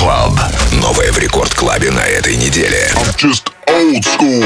Club. Новое в Рекорд Клабе на этой неделе. I'm just old school.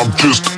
I'm just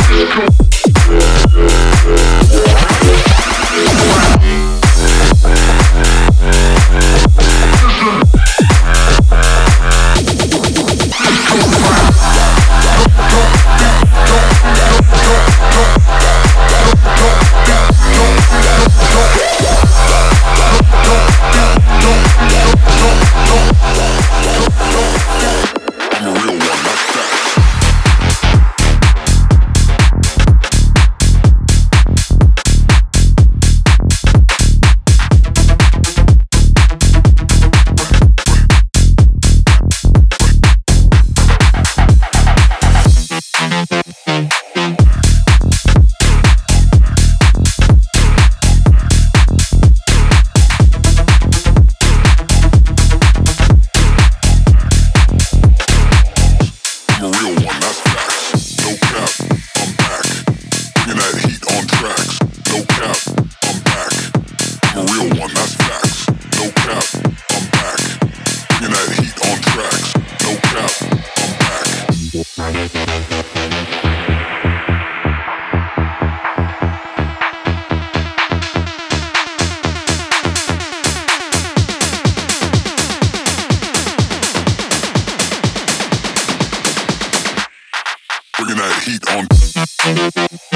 heat on.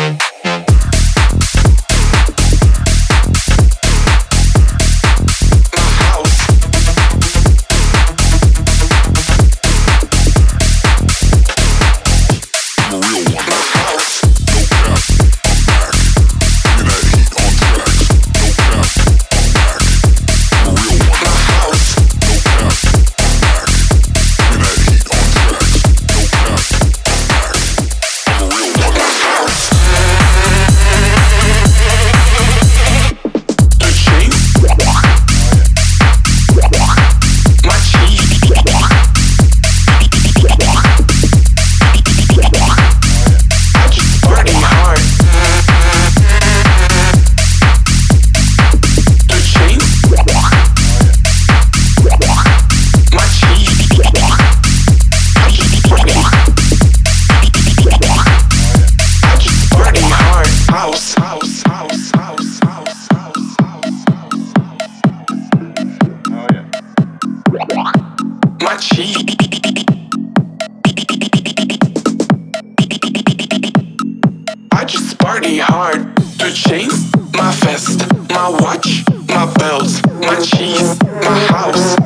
extra chase my vest, my watch, my belt, my cheese, my house.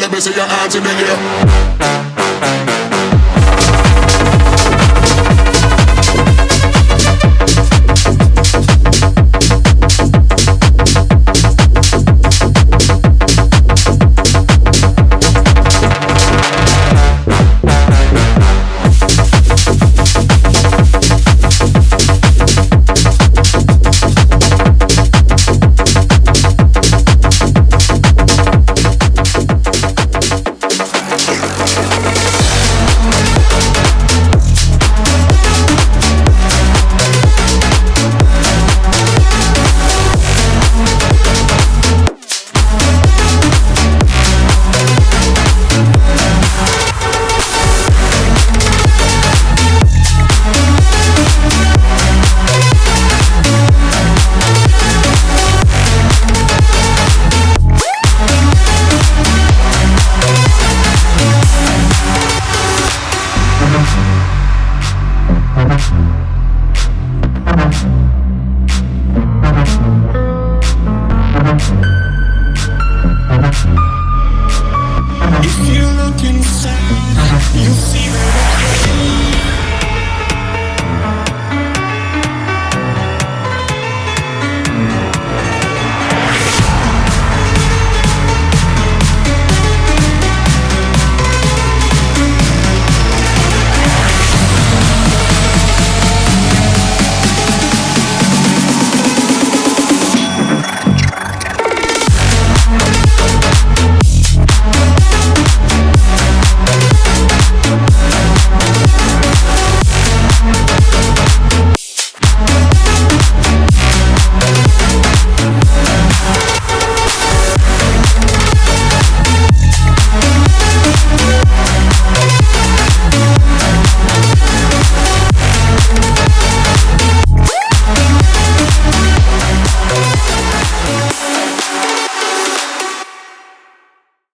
Let me see your hands in the air.